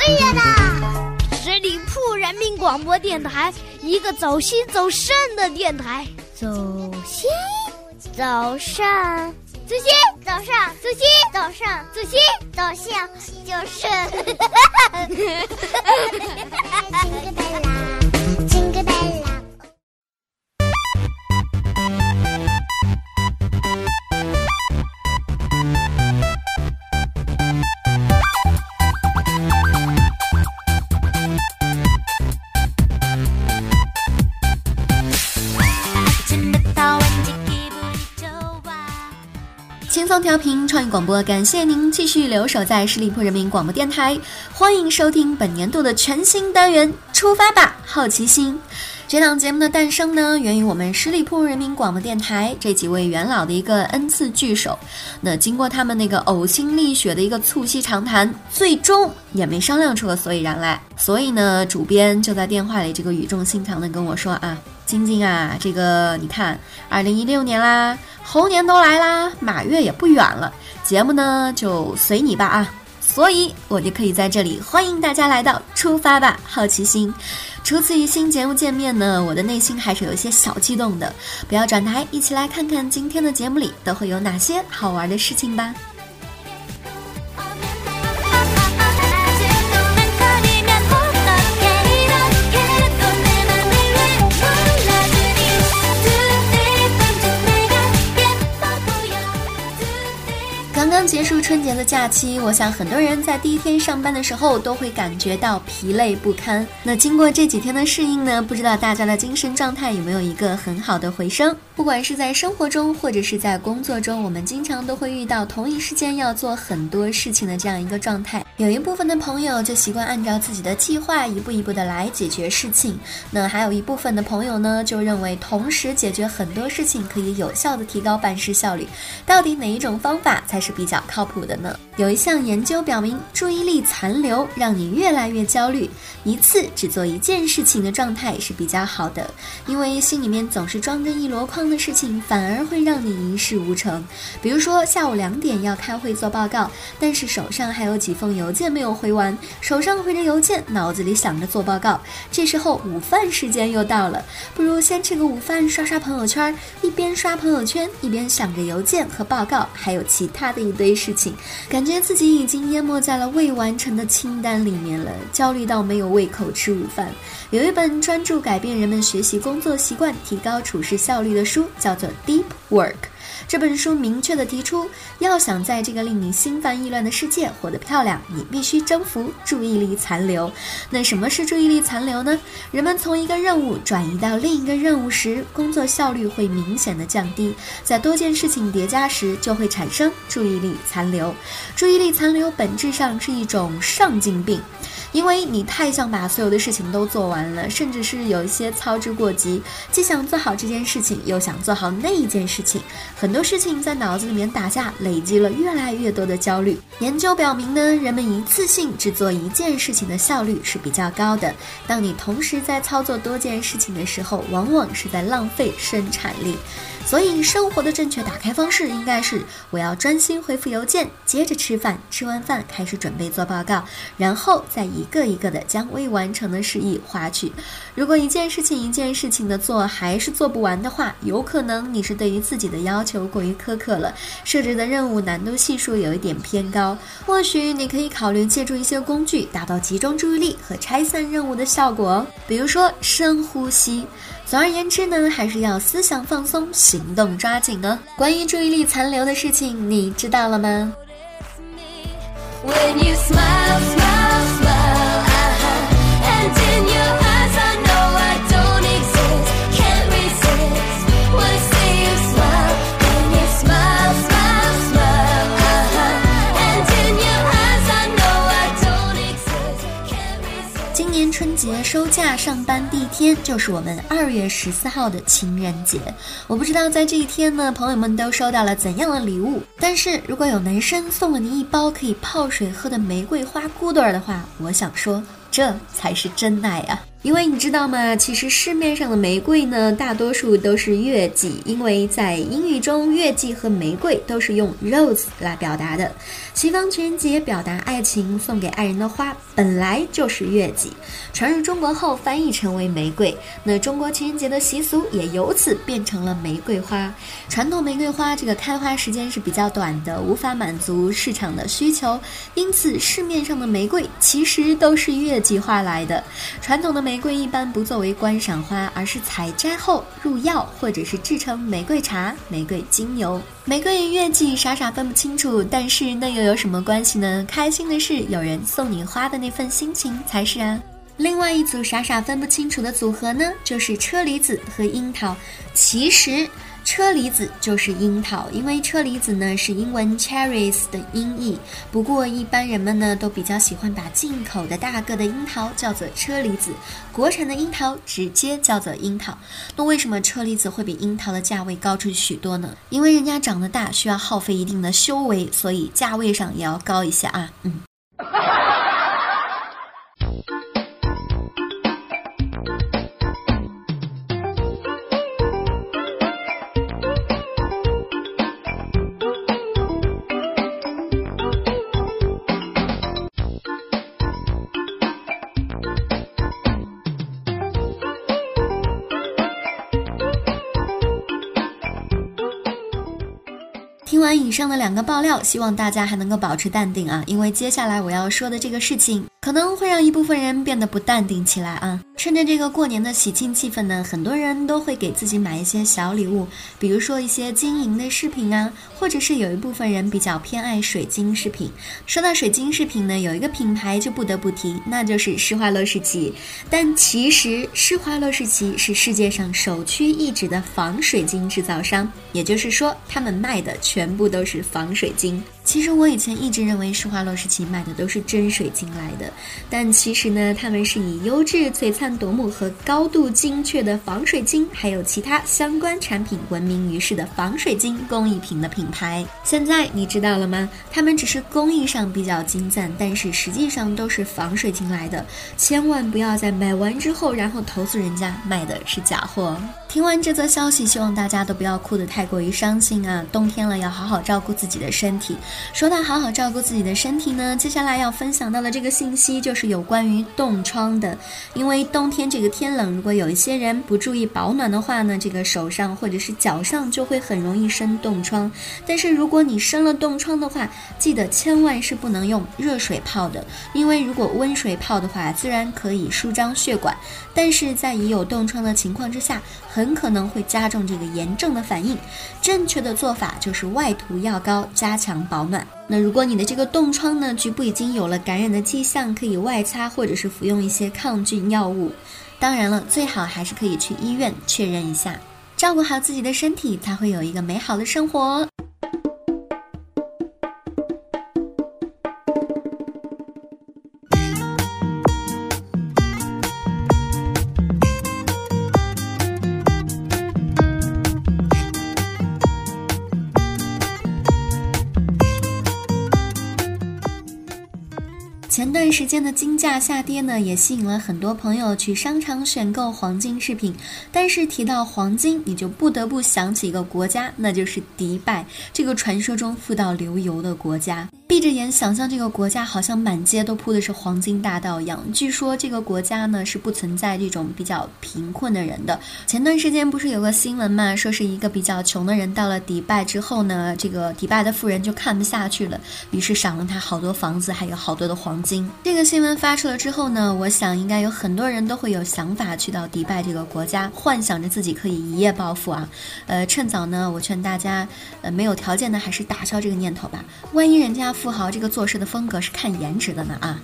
可以的。十里铺人民广播电台，一个走心走肾的电台。走心，走肾，走心，走上，走心，走上，走心，走肾。就是。送调频创意广播，感谢您继续留守在十里铺人民广播电台，欢迎收听本年度的全新单元《出发吧，好奇心》。这档节目的诞生呢，源于我们十里铺人民广播电台这几位元老的一个恩赐聚首。那经过他们那个呕心沥血的一个促膝长谈，最终也没商量出个所以然来。所以呢，主编就在电话里这个语重心长的跟我说啊。晶晶啊，这个你看，二零一六年啦，猴年都来啦，马月也不远了，节目呢就随你吧啊，所以我就可以在这里欢迎大家来到出发吧，好奇心。初次与新节目见面呢，我的内心还是有一些小激动的。不要转台，一起来看看今天的节目里都会有哪些好玩的事情吧。结束春节的假期，我想很多人在第一天上班的时候都会感觉到疲累不堪。那经过这几天的适应呢，不知道大家的精神状态有没有一个很好的回升？不管是在生活中或者是在工作中，我们经常都会遇到同一时间要做很多事情的这样一个状态。有一部分的朋友就习惯按照自己的计划一步一步的来解决事情，那还有一部分的朋友呢，就认为同时解决很多事情可以有效的提高办事效率。到底哪一种方法才是比较靠谱的呢？有一项研究表明，注意力残留让你越来越焦虑，一次只做一件事情的状态是比较好的，因为心里面总是装着一箩筐的事情，反而会让你一事无成。比如说下午两点要开会做报告，但是手上还有几封邮件没有回完，手上回着邮件，脑子里想着做报告。这时候午饭时间又到了，不如先吃个午饭，刷刷朋友圈，一边刷朋友圈，一边想着邮件和报告，还有其他的一堆事情，感觉自己已经淹没在了未完成的清单里面了，焦虑到没有胃口吃午饭。有一本专注改变人们学习工作习惯、提高处事效率的书，叫做《Deep Work》。这本书明确地提出，要想在这个令你心烦意乱的世界活得漂亮，你必须征服注意力残留。那什么是注意力残留呢？人们从一个任务转移到另一个任务时，工作效率会明显的降低，在多件事情叠加时，就会产生注意力残留。注意力残留本质上是一种上进病。因为你太想把所有的事情都做完了，甚至是有一些操之过急，既想做好这件事情，又想做好那一件事情，很多事情在脑子里面打架，累积了越来越多的焦虑。研究表明呢，人们一次性只做一件事情的效率是比较高的。当你同时在操作多件事情的时候，往往是在浪费生产力。所以，生活的正确打开方式应该是：我要专心回复邮件，接着吃饭，吃完饭开始准备做报告，然后再一个一个的将未完成的事宜划去。如果一件事情一件事情的做还是做不完的话，有可能你是对于自己的要求过于苛刻了，设置的任务难度系数有一点偏高。或许你可以考虑借助一些工具，达到集中注意力和拆散任务的效果哦，比如说深呼吸。总而言之呢，还是要思想放松，行动抓紧哦。关于注意力残留的事情，你知道了吗？When you 收假上班第一天，就是我们二月十四号的情人节。我不知道在这一天呢，朋友们都收到了怎样的礼物。但是如果有男生送了你一包可以泡水喝的玫瑰花骨朵儿的话，我想说，这才是真爱啊！因为你知道吗？其实市面上的玫瑰呢，大多数都是月季，因为在英语中，月季和玫瑰都是用 rose 来表达的。西方情人节表达爱情，送给爱人的花本来就是月季，传入中国后翻译成为玫瑰。那中国情人节的习俗也由此变成了玫瑰花。传统玫瑰花这个开花时间是比较短的，无法满足市场的需求，因此市面上的玫瑰其实都是月季花来的。传统的玫玫瑰一般不作为观赏花，而是采摘后入药，或者是制成玫瑰茶、玫瑰精油。玫瑰与月季傻傻分不清楚，但是那又有什么关系呢？开心的是有人送你花的那份心情才是啊。另外一组傻傻分不清楚的组合呢，就是车厘子和樱桃。其实。车厘子就是樱桃，因为车厘子呢是英文 cherries 的音译。不过一般人们呢都比较喜欢把进口的大个的樱桃叫做车厘子，国产的樱桃直接叫做樱桃。那为什么车厘子会比樱桃的价位高出许多呢？因为人家长得大，需要耗费一定的修为，所以价位上也要高一些啊。嗯。听完以上的两个爆料，希望大家还能够保持淡定啊，因为接下来我要说的这个事情。可能会让一部分人变得不淡定起来啊！趁着这个过年的喜庆气氛呢，很多人都会给自己买一些小礼物，比如说一些金银的饰品啊，或者是有一部分人比较偏爱水晶饰品。说到水晶饰品呢，有一个品牌就不得不提，那就是施华洛世奇。但其实施华洛世奇是世界上首屈一指的仿水晶制造商，也就是说，他们卖的全部都是仿水晶。其实我以前一直认为施华洛世奇卖的都是真水晶来的，但其实呢，他们是以优质、璀璨夺目和高度精确的仿水晶，还有其他相关产品闻名于世的仿水晶工艺品的品牌。现在你知道了吗？他们只是工艺上比较精湛，但是实际上都是仿水晶来的。千万不要在买完之后，然后投诉人家卖的是假货。听完这则消息，希望大家都不要哭得太过于伤心啊！冬天了，要好好照顾自己的身体。说到好好照顾自己的身体呢，接下来要分享到的这个信息就是有关于冻疮的。因为冬天这个天冷，如果有一些人不注意保暖的话呢，这个手上或者是脚上就会很容易生冻疮。但是如果你生了冻疮的话，记得千万是不能用热水泡的，因为如果温水泡的话，自然可以舒张血管，但是在已有冻疮的情况之下，很可能会加重这个炎症的反应。正确的做法就是外涂药膏，加强保。那如果你的这个冻疮呢，局部已经有了感染的迹象，可以外擦或者是服用一些抗菌药物。当然了，最好还是可以去医院确认一下，照顾好自己的身体，才会有一个美好的生活。前段时间的金价下跌呢，也吸引了很多朋友去商场选购黄金饰品。但是提到黄金，你就不得不想起一个国家，那就是迪拜，这个传说中富到流油的国家。闭着眼想象这个国家，好像满街都铺的是黄金大道一样。据说这个国家呢是不存在这种比较贫困的人的。前段时间不是有个新闻嘛，说是一个比较穷的人到了迪拜之后呢，这个迪拜的富人就看不下去了，于是赏了他好多房子，还有好多的黄金。这个新闻发出了之后呢，我想应该有很多人都会有想法去到迪拜这个国家，幻想着自己可以一夜暴富啊。呃，趁早呢，我劝大家，呃，没有条件的还是打消这个念头吧。万一人家富好这个做事的风格是看颜值的呢啊。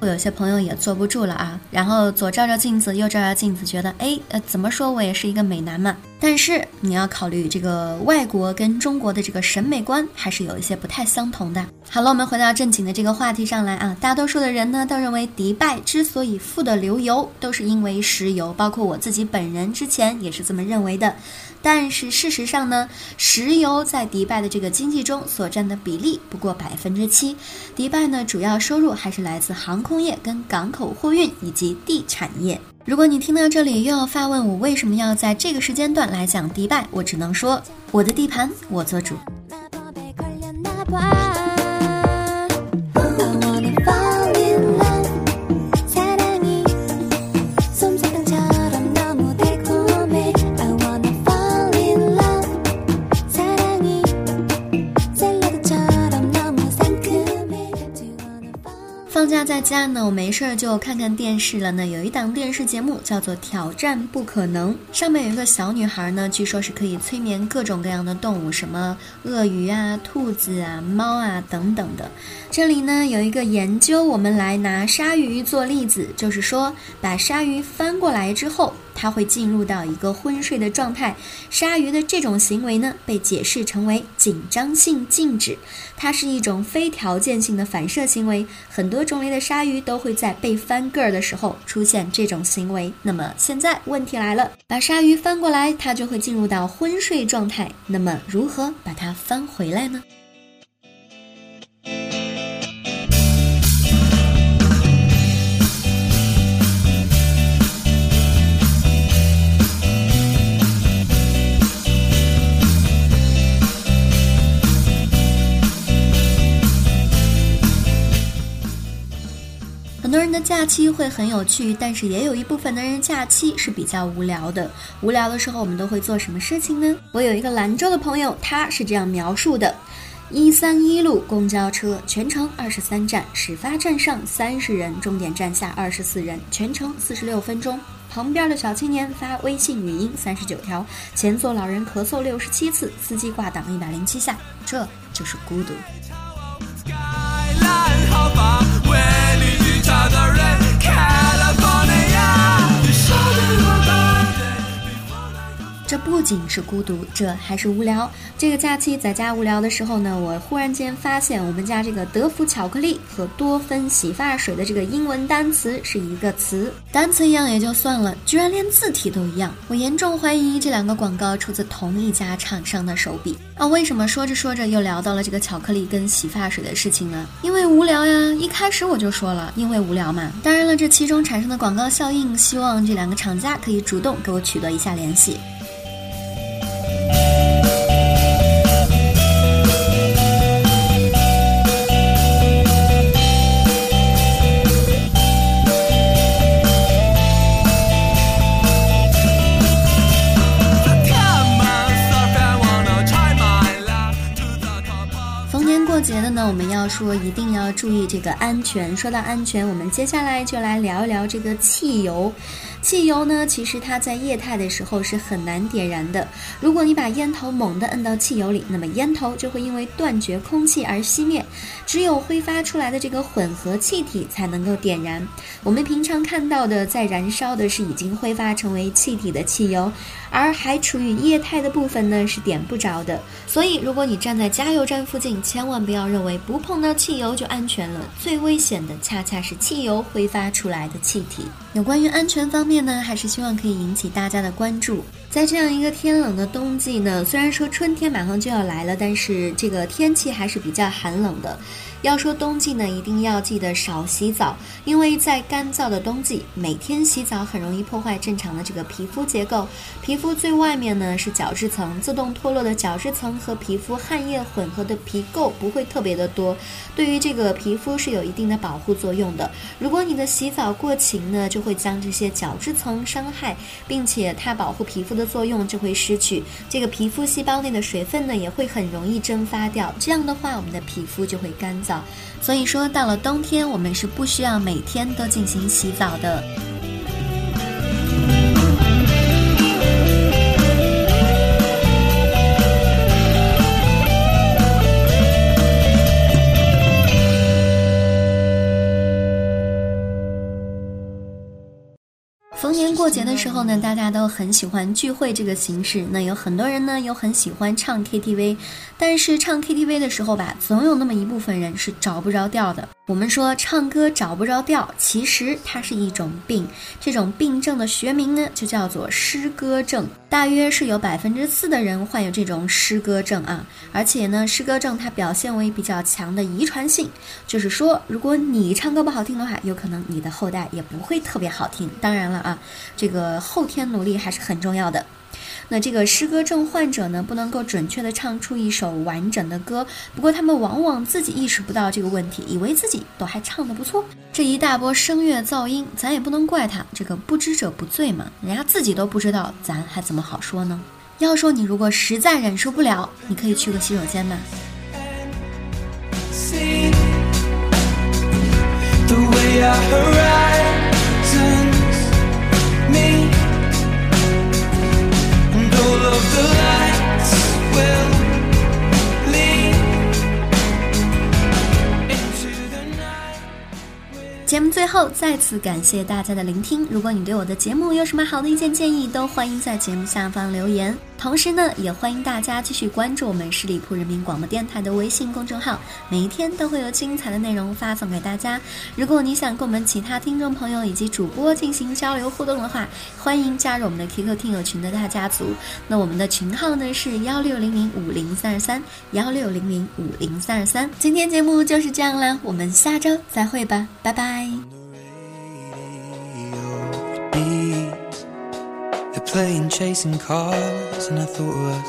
我有些朋友也坐不住了啊，然后左照照镜子，右照照镜子，觉得哎，呃，怎么说我也是一个美男嘛。但是你要考虑这个外国跟中国的这个审美观还是有一些不太相同的。好了，我们回到正经的这个话题上来啊，大多数的人呢都认为迪拜之所以富得流油，都是因为石油，包括我自己本人之前也是这么认为的。但是事实上呢，石油在迪拜的这个经济中所占的比例不过百分之七。迪拜呢，主要收入还是来自航空业、跟港口货运以及地产业。如果你听到这里又要发问我为什么要在这个时间段来讲迪拜，我只能说我的地盘我做主。家呢，我没事儿就看看电视了呢。有一档电视节目叫做《挑战不可能》，上面有一个小女孩呢，据说是可以催眠各种各样的动物，什么鳄鱼啊、兔子啊、猫啊等等的。这里呢有一个研究，我们来拿鲨鱼做例子，就是说把鲨鱼翻过来之后，它会进入到一个昏睡的状态。鲨鱼的这种行为呢，被解释成为紧张性静止，它是一种非条件性的反射行为。很多种类的鲨鱼都会在被翻个儿的时候出现这种行为。那么现在问题来了，把鲨鱼翻过来，它就会进入到昏睡状态。那么如何把它翻回来呢？假期会很有趣，但是也有一部分的人假期是比较无聊的。无聊的时候，我们都会做什么事情呢？我有一个兰州的朋友，他是这样描述的：一三一路公交车全程二十三站，始发站上三十人，终点站下二十四人，全程四十六分钟。旁边的小青年发微信语音三十九条，前座老人咳嗽六十七次，司机挂档一百零七下，这就是孤独。Skyline 好吧，为这不仅是孤独，这还是无聊。这个假期在家无聊的时候呢，我忽然间发现我们家这个德芙巧克力和多芬洗发水的这个英文单词是一个词，单词一样也就算了，居然连字体都一样。我严重怀疑这两个广告出自同一家厂商的手笔啊！为什么说着说着又聊到了这个巧克力跟洗发水的事情呢？因为无聊呀！一开始我就说了，因为无聊嘛。当然了，这其中产生的广告效应，希望这两个厂家可以主动给我取得一下联系。呢，我们要说一定要注意这个安全。说到安全，我们接下来就来聊一聊这个汽油。汽油呢，其实它在液态的时候是很难点燃的。如果你把烟头猛地摁到汽油里，那么烟头就会因为断绝空气而熄灭，只有挥发出来的这个混合气体才能够点燃。我们平常看到的在燃烧的是已经挥发成为气体的汽油，而还处于液态的部分呢是点不着的。所以，如果你站在加油站附近，千万不要认为不碰到汽油就安全了。最危险的恰恰是汽油挥发出来的气体。有关于安全方面呢，还是希望可以引起大家的关注。在这样一个天冷的冬季呢，虽然说春天马上就要来了，但是这个天气还是比较寒冷的。要说冬季呢，一定要记得少洗澡，因为在干燥的冬季，每天洗澡很容易破坏正常的这个皮肤结构。皮肤最外面呢是角质层，自动脱落的角质层和皮肤汗液混合的皮垢不会特别的多，对于这个皮肤是有一定的保护作用的。如果你的洗澡过勤呢，就会将这些角质层伤害，并且它保护皮肤的作用就会失去，这个皮肤细胞内的水分呢也会很容易蒸发掉。这样的话，我们的皮肤就会干燥。所以说，到了冬天，我们是不需要每天都进行洗澡的。节的时候呢，大家都很喜欢聚会这个形式。那有很多人呢，又很喜欢唱 KTV，但是唱 KTV 的时候吧，总有那么一部分人是找不着调的。我们说唱歌找不着调，其实它是一种病，这种病症的学名呢，就叫做诗歌症。大约是有百分之四的人患有这种诗歌症啊，而且呢，诗歌症它表现为比较强的遗传性，就是说，如果你唱歌不好听的话，有可能你的后代也不会特别好听。当然了啊，这个后天努力还是很重要的。那这个诗歌症患者呢，不能够准确的唱出一首完整的歌，不过他们往往自己意识不到这个问题，以为自己都还唱得不错。这一大波声乐噪音，咱也不能怪他，这个不知者不罪嘛，人家自己都不知道，咱还怎么好说呢？要说你如果实在忍受不了，你可以去个洗手间嘛。The way our horizons 节目最后再次感谢大家的聆听。如果你对我的节目有什么好的意见建议，都欢迎在节目下方留言。同时呢，也欢迎大家继续关注我们十里铺人民广播电台的微信公众号，每一天都会有精彩的内容发送给大家。如果你想跟我们其他听众朋友以及主播进行交流互动的话，欢迎加入我们的 QQ 听友群的大家族。那我们的群号呢是幺六零零五零三二三幺六零零五零三二三。今天节目就是这样啦，我们下周再会吧，拜拜。playing chasing cars, and I thought of us.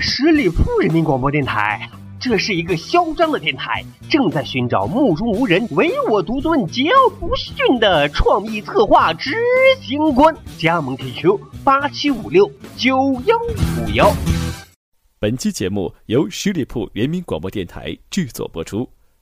十里铺人民广播电台，这是一个嚣张的电台，正在寻找目中无人、唯我独尊、桀骜不驯的创意策划执行官。加盟 QQ 八七五六九幺五幺。本期节目由十里铺人民广播电台制作播出。